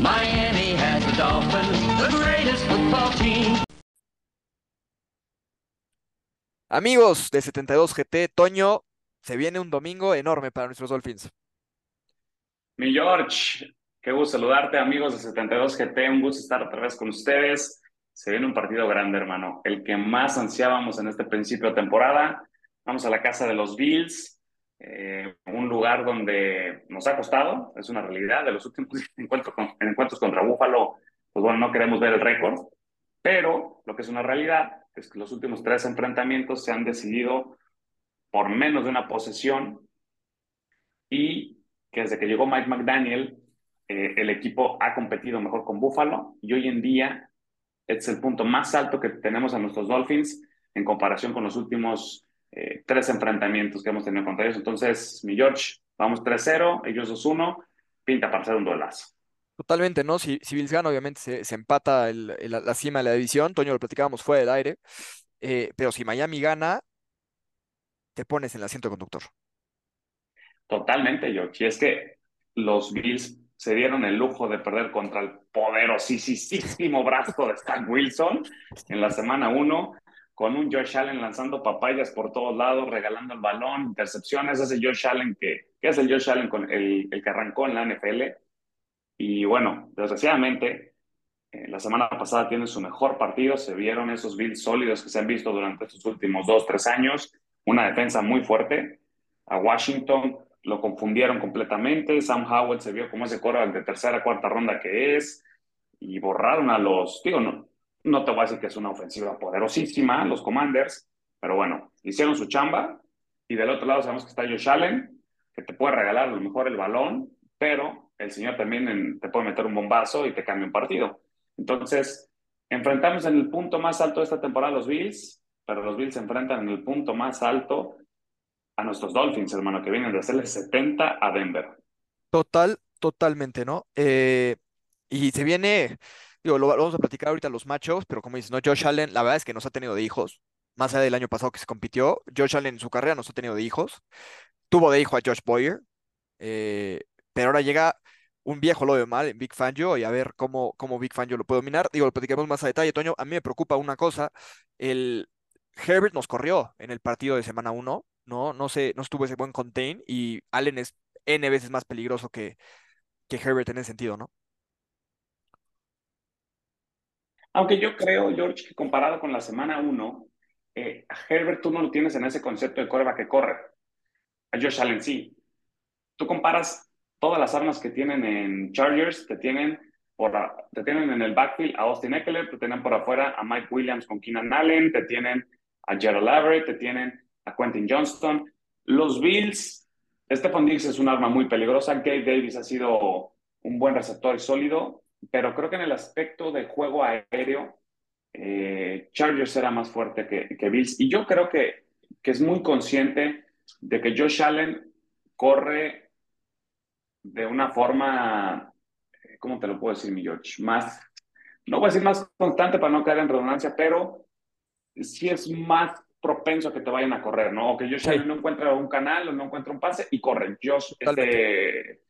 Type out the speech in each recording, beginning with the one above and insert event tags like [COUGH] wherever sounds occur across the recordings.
Miami has the Dolphins, the greatest football team. Amigos de 72 GT, Toño, se viene un domingo enorme para nuestros Dolphins. Mi George, qué gusto saludarte, amigos de 72 GT. Un gusto estar otra vez con ustedes. Se viene un partido grande, hermano. El que más ansiábamos en este principio de temporada. Vamos a la casa de los Bills, eh, un lugar donde nos ha costado, es una realidad. De los últimos [LAUGHS] encuentros, con, encuentros contra Búfalo, pues bueno, no queremos ver el récord, pero lo que es una realidad es que los últimos tres enfrentamientos se han decidido por menos de una posesión y que desde que llegó Mike McDaniel, eh, el equipo ha competido mejor con Buffalo y hoy en día es el punto más alto que tenemos a nuestros Dolphins en comparación con los últimos eh, tres enfrentamientos que hemos tenido contra ellos. Entonces, mi George, vamos 3-0, ellos 2-1, pinta para hacer un duelazo. Totalmente, ¿no? Si, si Bills gana, obviamente se, se empata el, el- la cima de la división. Toño, lo platicábamos fuera del aire. Eh, pero si Miami gana, te pones en el asiento de conductor. Totalmente, George. Y es que los Bills se dieron el lujo de perder contra el poderosísimo brazo de Stan Wilson en la semana 1, con un Josh Allen lanzando papayas por todos lados, regalando el balón, intercepciones. Ese Josh Allen que, que es el Josh Allen con el, que arrancó en la NFL. Y bueno, desgraciadamente, eh, la semana pasada tiene su mejor partido. Se vieron esos Bills sólidos que se han visto durante estos últimos dos, tres años. Una defensa muy fuerte. A Washington lo confundieron completamente. Sam Howell se vio como ese quarterback de tercera, cuarta ronda que es. Y borraron a los. Digo, no, no te voy a decir que es una ofensiva poderosísima, los Commanders. Pero bueno, hicieron su chamba. Y del otro lado sabemos que está Josh Allen, que te puede regalar a lo mejor el balón, pero el señor también te puede meter un bombazo y te cambia un partido. Entonces, enfrentamos en el punto más alto de esta temporada los Bills, pero los Bills se enfrentan en el punto más alto a nuestros Dolphins, hermano, que vienen de hacerle 70 a Denver. Total, totalmente, ¿no? Eh, y se viene, digo, lo, vamos a platicar ahorita los machos, pero como dices, ¿no? Josh Allen, la verdad es que nos ha tenido de hijos, más allá del año pasado que se compitió, Josh Allen en su carrera nos ha tenido de hijos, tuvo de hijo a Josh Boyer, eh, pero ahora llega un viejo lo veo mal en Big Fangio y a ver cómo, cómo Big Fangio lo puede dominar. Digo, lo platicaremos más a detalle, Toño. A mí me preocupa una cosa, el Herbert nos corrió en el partido de semana 1, ¿no? No sé, no estuvo ese buen contain y Allen es N veces más peligroso que, que Herbert en ese sentido, ¿no? Aunque yo creo, George, que comparado con la semana 1, eh, a Herbert tú no lo tienes en ese concepto de coreba que corre. A Josh Allen sí. Tú comparas todas las armas que tienen en Chargers, te tienen, por, te tienen en el backfield a Austin Eckler, te tienen por afuera a Mike Williams con Keenan Allen, te tienen a Gerald Everett, te tienen a Quentin Johnston. Los Bills, Stephon Diggs es un arma muy peligrosa, Gabe Davis ha sido un buen receptor y sólido, pero creo que en el aspecto de juego aéreo, eh, Chargers era más fuerte que, que Bills. Y yo creo que, que es muy consciente de que Josh Allen corre de una forma, ¿cómo te lo puedo decir, mi George? Más, no voy a decir más constante para no caer en redundancia, pero sí es más propenso a que te vayan a correr, ¿no? O que Josh. Allen no encuentra un canal o no encuentra un pase y corre. Josh, este,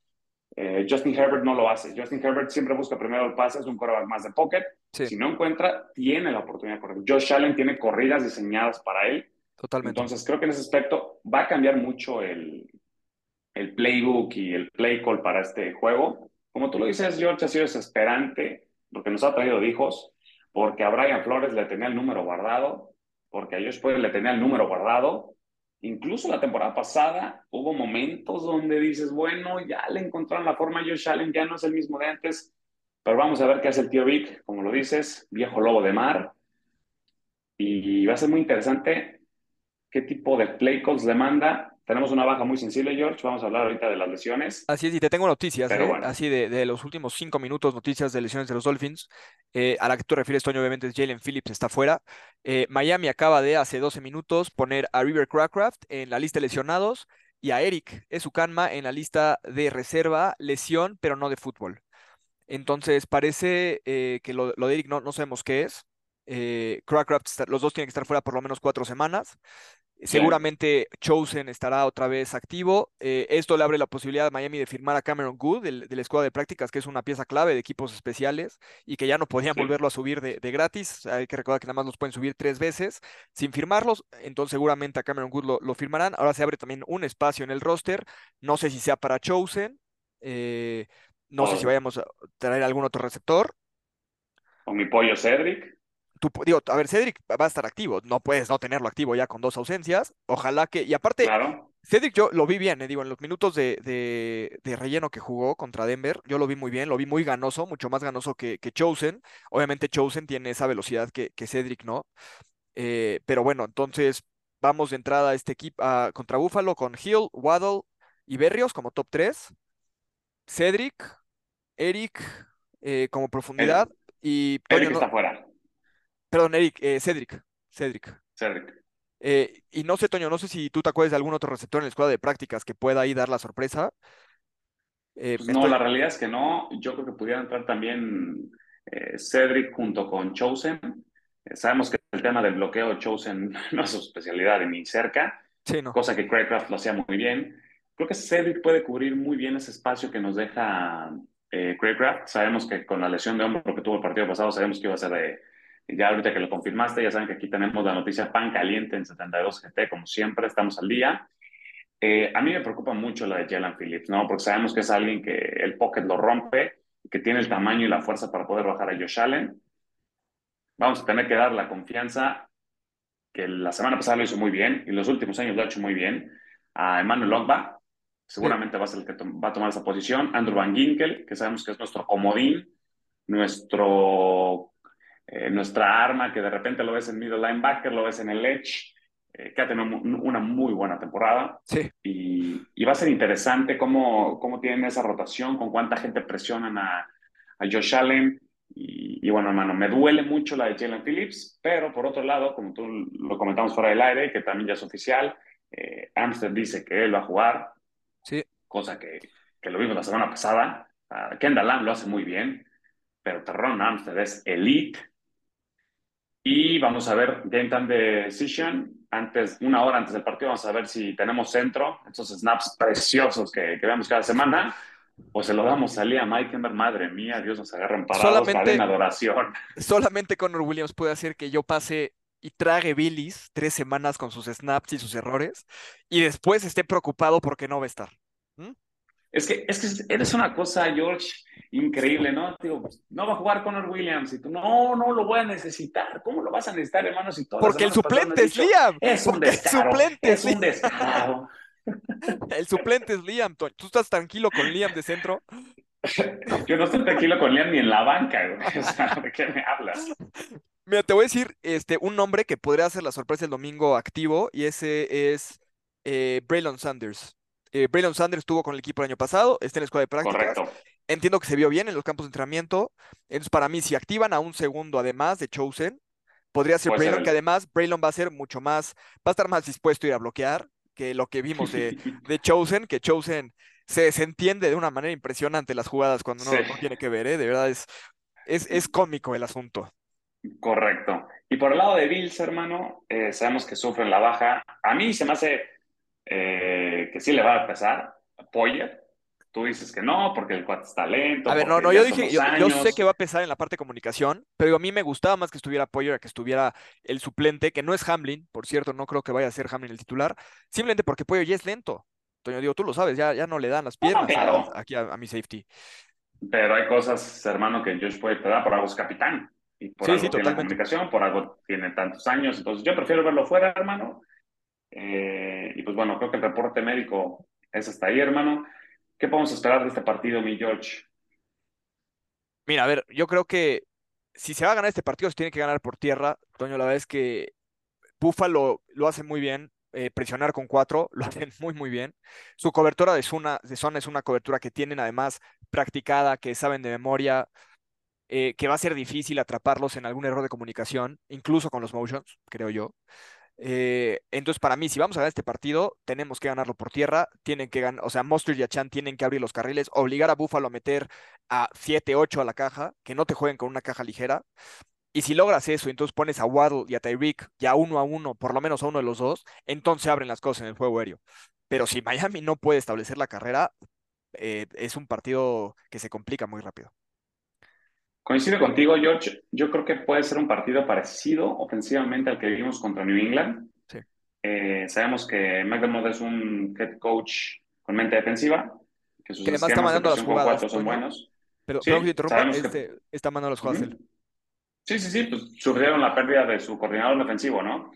eh, Justin Herbert no lo hace. Justin Herbert siempre busca primero el pase, es un quarterback más de pocket. Sí, Si no encuentra, tiene la oportunidad de correr. Josh Allen tiene corridas diseñadas para él. totalmente. Entonces, creo que en ese aspecto va a cambiar mucho el, el playbook y el play call para este juego. Como tú lo dices, George ha sido desesperante lo que nos ha traído hijos, porque a Brian Flores le tenía el número guardado, porque a Josh Boyer le tenía el número guardado. Incluso la temporada pasada hubo momentos donde dices, bueno, ya le encontraron la forma a Josh Allen, ya no es el mismo de antes, pero vamos a ver qué hace el tío Vic, como lo dices, viejo lobo de mar. Y va a ser muy interesante qué tipo de play calls le manda. Tenemos una baja muy sensible, George. Vamos a hablar ahorita de las lesiones. Así es, y te tengo noticias, Pero ¿eh? bueno. Así de, de los últimos cinco minutos, noticias de lesiones de los Dolphins. Eh, a la que tú refieres, Toño, obviamente es Jalen Phillips, está fuera. Eh, Miami acaba de, hace 12 minutos, poner a River Crackraft en la lista de lesionados y a Eric Esukanma en la lista de reserva, lesión, pero no de fútbol. Entonces, parece eh, que lo, lo de Eric no, no sabemos qué es. Eh, Crackraft los dos tienen que estar fuera por lo menos cuatro semanas. Seguramente Chosen estará otra vez activo. Eh, esto le abre la posibilidad a Miami de firmar a Cameron Good del, de la escuadra de prácticas, que es una pieza clave de equipos especiales y que ya no podían Sí. volverlo a subir de, de gratis. Hay que recordar que nada más los pueden subir tres veces sin firmarlos. Entonces seguramente a Cameron Good lo, lo firmarán. Ahora se abre también un espacio en el roster. No sé si sea para Chosen. eh, no sé si O- vayamos a traer algún otro receptor. Con mi pollo Cedric. Tú, digo, a ver, Cedric va a estar activo. No puedes no tenerlo activo ya con dos ausencias. Ojalá que. Y aparte. Claro. Cedric yo lo vi bien, eh, digo, en los minutos de, de- de relleno que jugó contra Denver, yo lo vi muy bien, lo vi muy ganoso, mucho más ganoso que, que Chosen. Obviamente Chosen tiene esa velocidad que, que Cedric no. Eh, pero bueno, entonces vamos de entrada a este equipo contra Buffalo con Hill, Waddle y Berrios como top 3. Cedric, Eric eh, como profundidad y Toño, Eric no- está fuera. Perdón, Eric, eh, Cedric, Cedric. Cedric. Eh, y no sé, Toño, no sé si tú te acuerdas de algún otro receptor en la escuadra de prácticas que pueda ahí dar la sorpresa. Eh, Pues no, estoy- la realidad es que no. Yo creo que pudiera entrar también eh, Cedric junto con Chosen. Sabemos que el tema del bloqueo de Chosen [LAUGHS] no es su especialidad ni cerca, Sí, no. cosa que Craycraft lo hacía muy bien. Creo que Cedric puede cubrir muy bien ese espacio que nos deja Craycraft. Sabemos que con la lesión de hombro que tuvo el partido pasado, sabemos que iba a ser de. Ya ahorita que lo confirmaste, ya saben que aquí tenemos la noticia pan caliente en 72 GT, como siempre, estamos al día. Eh, a mí me preocupa mucho la de Jalen Phillips, ¿no? Porque sabemos que es alguien que el pocket lo rompe, que tiene el tamaño y la fuerza para poder bajar a Josh Allen. Vamos a tener que dar la confianza que la semana pasada lo hizo muy bien y los últimos años lo ha hecho muy bien a Emmanuel Ogba. Seguramente va a ser el que va a tomar esa posición. Andrew Van Ginkel, que sabemos que es nuestro comodín, nuestro, eh, nuestra arma, que de repente lo ves en middle linebacker, lo ves en el edge, eh, que ha tenido una muy buena temporada. Sí, Y, y va a ser interesante cómo, cómo tienen esa rotación, con cuánta gente presionan a, a Josh Allen. Y, y bueno, hermano, me duele mucho la de Jalen Phillips, pero por otro lado, como tú lo comentamos fuera del aire, que también ya es oficial, eh, Amster dice que él va a jugar, sí. cosa que, que lo vimos la semana pasada. Uh, Kendall Lamb lo hace muy bien, pero Terron Amster es elite. Y vamos a ver Game Time Decision. Antes, una hora antes del partido, vamos a ver si tenemos centro, esos snaps preciosos que, que vemos cada semana, o se lo damos a Liam Eikenberg. Madre mía, Dios nos agarran parados, Solamente- cadena de oración. Solamente Connor Williams puede hacer que yo pase y trague bilis tres semanas con sus snaps y sus errores y después esté preocupado porque no va a estar. Es que, es que eres una cosa, George, increíble, ¿no? Digo, pues, no va a jugar Connor Williams y tú, no, no lo voy a necesitar. ¿Cómo lo vas a necesitar, hermano? Si todas Porque el suplente es dicho, Liam. Es un descaro. suplente Es un descaro. [LAUGHS] El suplente es Liam. ¿Tú estás tranquilo con Liam de centro? [LAUGHS] Yo no estoy tranquilo con Liam ni en la banca. [LAUGHS] O sea, ¿de qué me hablas? Mira, te voy a decir este, un nombre que podría ser la sorpresa el domingo activo y ese es eh, Braylon Sanders. Eh, Braylon Sanders estuvo con el equipo el año pasado, está en la escuadra de prácticas. Correcto. Entiendo que se vio bien en los campos de entrenamiento. Entonces, para mí, si activan a un segundo además de Chosen, podría ser Puede Braylon, que además Braylon va a ser mucho más, va a estar más dispuesto a ir a bloquear que lo que vimos de, [LAUGHS] de Chosen, que Chosen se desentiende de una manera impresionante las jugadas cuando no, Sí. no tiene que ver, ¿eh? De verdad es, es, es cómico el asunto. Correcto. Y por el lado de Bills, hermano, eh, sabemos que sufren la baja. A mí se me hace eh, que sí le va a pesar. Poyer. Tú dices que no, porque el cuate está lento. A ver, no, no, yo dije, yo, yo sé que va a pesar en la parte de comunicación, pero a mí me gustaba más que estuviera Poyer a que estuviera el suplente, que no es Hamlin, por cierto, no creo que vaya a ser Hamlin el titular, simplemente porque Poyer ya es lento. Toño, digo, tú lo sabes, ya, ya no le dan las No, no, piernas a- claro. aquí a, a mi safety. Pero hay cosas, hermano, que Josh Poyer te da por algo es capitán. Y por Sí, algo sí, tiene la totalmente. comunicación, por algo tiene tantos años. Entonces, yo prefiero verlo fuera, hermano. Eh, y pues bueno, creo que el reporte médico es hasta ahí, hermano. ¿Qué podemos esperar de este partido, mi George? Mira, a ver, yo creo que si se va a ganar este partido, se tiene que ganar por tierra. Toño, la verdad es que Buffalo lo hace muy bien, eh, presionar con cuatro, [LAUGHS] lo hacen muy, muy bien. Su cobertura de zona, de zona es una cobertura que tienen además practicada, que saben de memoria, eh, que va a ser difícil atraparlos en algún error de comunicación, incluso con los motions, creo yo. Eh, entonces, para mí, si vamos a ganar este partido, tenemos que ganarlo por tierra. Tienen que ganar, o sea, Monster y Achan tienen que abrir los carriles, obligar a Buffalo a meter a 7, 8 a la caja, que no te jueguen con una caja ligera. Y si logras eso, entonces pones a Waddle y a Tyreek ya uno a uno, por lo menos a uno de los dos, entonces abren las cosas en el juego aéreo. Pero si Miami no puede establecer la carrera, eh, es un partido que se complica muy rápido. Coincido contigo, George. Yo creo que puede ser un partido parecido ofensivamente al que vimos contra New England. Sí. Eh, sabemos que McDermott es un head coach con mente defensiva, que sus Que además está mandando las jugadas, son Toño. buenos. Pero, Sí, perdón que está mandando las jugadas. Ujú. Sí, sí, sí, pues sufrieron la pérdida de su coordinador defensivo, ¿no?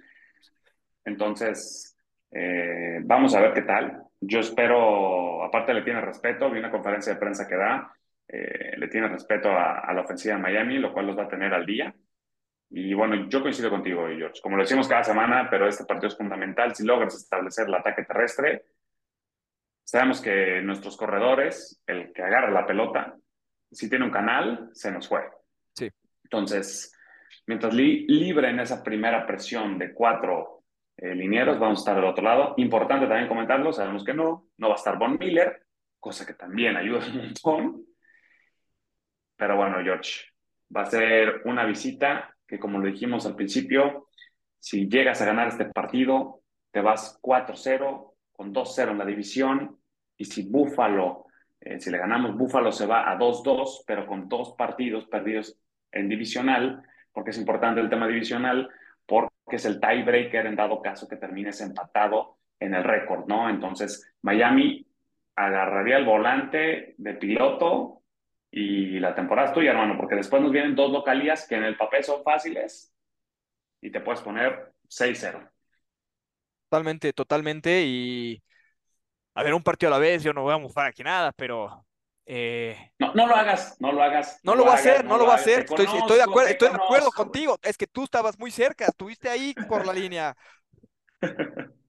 Entonces, eh, vamos a ver qué tal. Yo espero, aparte le tiene respeto, vi una conferencia de prensa que da, eh, le tiene respeto a, a la ofensiva de Miami, lo cual los va a tener al día. Y bueno, yo coincido contigo, George. Como lo decimos cada semana, pero este partido es fundamental. Si logras establecer el ataque terrestre, sabemos que nuestros corredores, el que agarra la pelota, si tiene un canal, se nos fue. Sí. Entonces, mientras li libren esa primera presión de cuatro eh, linieros, vamos a estar del otro lado. Importante también comentarlo, sabemos que no, no va a estar Von Miller, cosa que también ayuda un montón. Pero bueno, George, va a ser una visita que, como lo dijimos al principio, si llegas a ganar este partido, te vas 4-0, con 2-0 en la división, y si Buffalo, eh, si le ganamos, Buffalo se va a 2-2, pero con dos partidos perdidos en divisional, porque es importante el tema divisional, porque es el tiebreaker en dado caso que termines empatado en el récord, ¿no? Entonces, Miami agarraría el volante de piloto y la temporada es tuya, hermano, porque después nos vienen dos localías que en el papel son fáciles y te puedes poner 6-0. Totalmente, totalmente. Y a ver, un partido a la vez, yo no voy a mufar aquí nada, pero eh, No, no lo hagas, no lo hagas. no lo va a hacer, no lo va a hacer. Estoy, estoy de acuerdo, estoy de acuerdo contigo. Es que tú estabas muy cerca, estuviste ahí por la línea. [LAUGHS]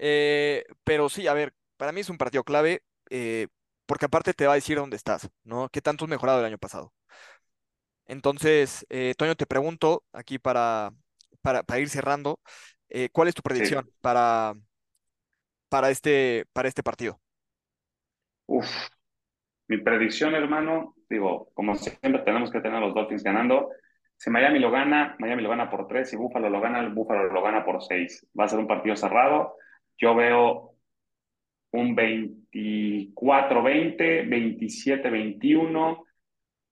Eh, pero sí, a ver, para mí es un partido clave, eh, porque aparte te va a decir dónde estás, ¿no? ¿Qué tanto has mejorado el año pasado? Entonces, eh, Toño, te pregunto aquí para, para, para ir cerrando, eh, ¿cuál es tu predicción para, para este, para este partido? Uf, mi predicción, hermano, digo, como siempre tenemos que tener a los Dolphins ganando. Si Miami lo gana, Miami lo gana por tres. Si Buffalo lo gana, el Buffalo lo gana por seis. Va a ser un partido cerrado. Yo veo un 24-20, 27-21.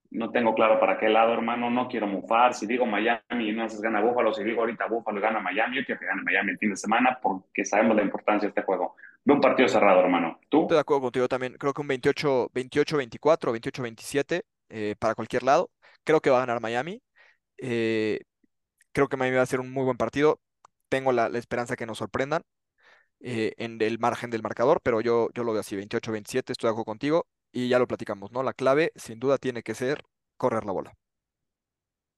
No tengo claro para qué lado, hermano. No quiero mufar. Si digo Miami no se gana Buffalo, si digo ahorita Buffalo gana Miami, yo quiero que gane Miami el fin de semana porque sabemos la importancia de este juego. Veo un partido cerrado, hermano. ¿Tú? Estoy de acuerdo contigo también. Creo que un 28, 28-24, 28-27 eh, para cualquier lado. Creo que va a ganar Miami. Eh, creo que Miami va a ser un muy buen partido. Tengo la, la esperanza que nos sorprendan eh, en el margen del marcador, pero yo, yo lo veo así, 28-27, estoy de acuerdo contigo. Y ya lo platicamos, ¿no? La clave, sin duda, tiene que ser correr la bola.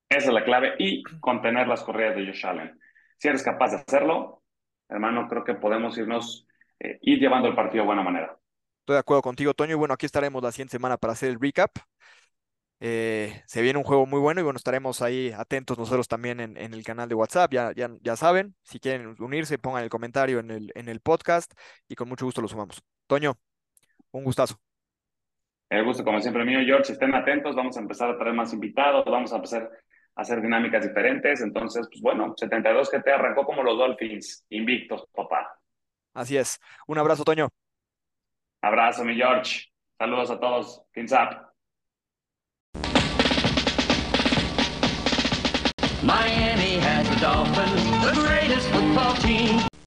Esa es la clave y [CLEARS THROAT] contener las corridas de Josh Allen. Si eres capaz de hacerlo, hermano, creo que podemos irnos, eh, ir llevando el partido de buena manera. Estoy de acuerdo contigo, Toño. Y bueno, aquí estaremos la siguiente semana para hacer el recap. Eh, se viene un juego muy bueno y bueno, estaremos ahí atentos nosotros también en, en el canal de WhatsApp. Ya, ya, ya saben, si quieren unirse, pongan el comentario en el, en el podcast y con mucho gusto lo sumamos. Toño, un gustazo. El gusto, como siempre, mío, George. Estén atentos, vamos a empezar a traer más invitados, vamos a empezar a hacer dinámicas diferentes. Entonces, pues bueno, 72 que te arrancó como los Dolphins, invictos, papá. Así es. Un abrazo, Toño. Abrazo, mi George. Saludos a todos. Fins up. Miami has the Dolphins, the greatest football team.